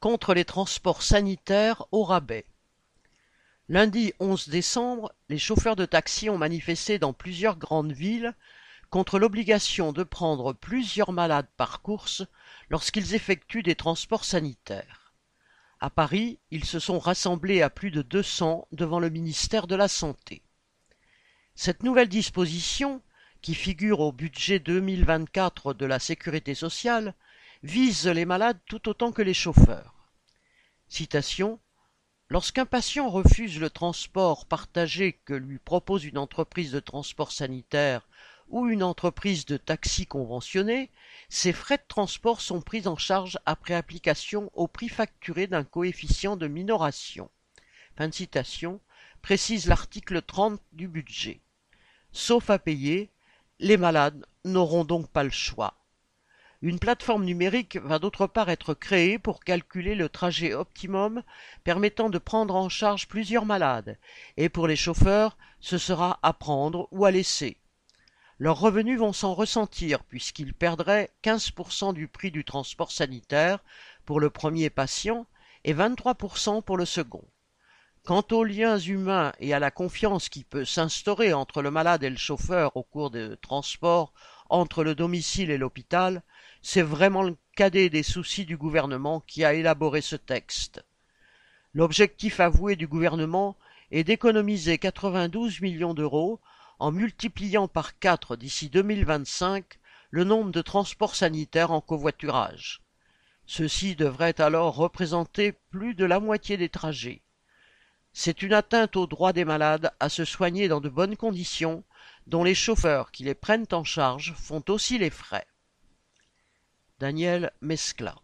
Contre les transports sanitaires au rabais. Lundi onze décembre, les chauffeurs de taxi ont manifesté dans plusieurs grandes villes contre l'obligation de prendre plusieurs malades par course lorsqu'ils effectuent des transports sanitaires. À Paris, ils se sont rassemblés à plus de 200 devant le ministère de la Santé. Cette nouvelle disposition, qui figure au budget 2024 de la Sécurité sociale, vise les malades tout autant que les chauffeurs. Citation Lorsqu'un patient refuse le transport partagé que lui propose une entreprise de transport sanitaire ou une entreprise de taxi conventionnée, ses frais de transport sont pris en charge après application au prix facturé d'un coefficient de minoration. Fin de citation, précise l'article 30 du budget. Sauf à payer, les malades n'auront donc pas le choix. Une plateforme numérique va d'autre part être créée pour calculer le trajet optimum permettant de prendre en charge plusieurs malades, et pour les chauffeurs, ce sera à prendre ou à laisser. Leurs revenus vont s'en ressentir puisqu'ils perdraient 15% du prix du transport sanitaire pour le premier patient et 23% pour le second. Quant aux liens humains et à la confiance qui peut s'instaurer entre le malade et le chauffeur au cours des transports entre le domicile et l'hôpital, c'est vraiment le cadet des soucis du gouvernement qui a élaboré ce texte. L'objectif avoué du gouvernement est d'économiser 92 millions d'euros en multipliant par quatre d'ici 2025 le nombre de transports sanitaires en covoiturage. Ceux-ci devraient alors représenter plus de la moitié des trajets. C'est une atteinte au droit des malades à se soigner dans de bonnes conditions, dont les chauffeurs qui les prennent en charge font aussi les frais. Daniel Mescla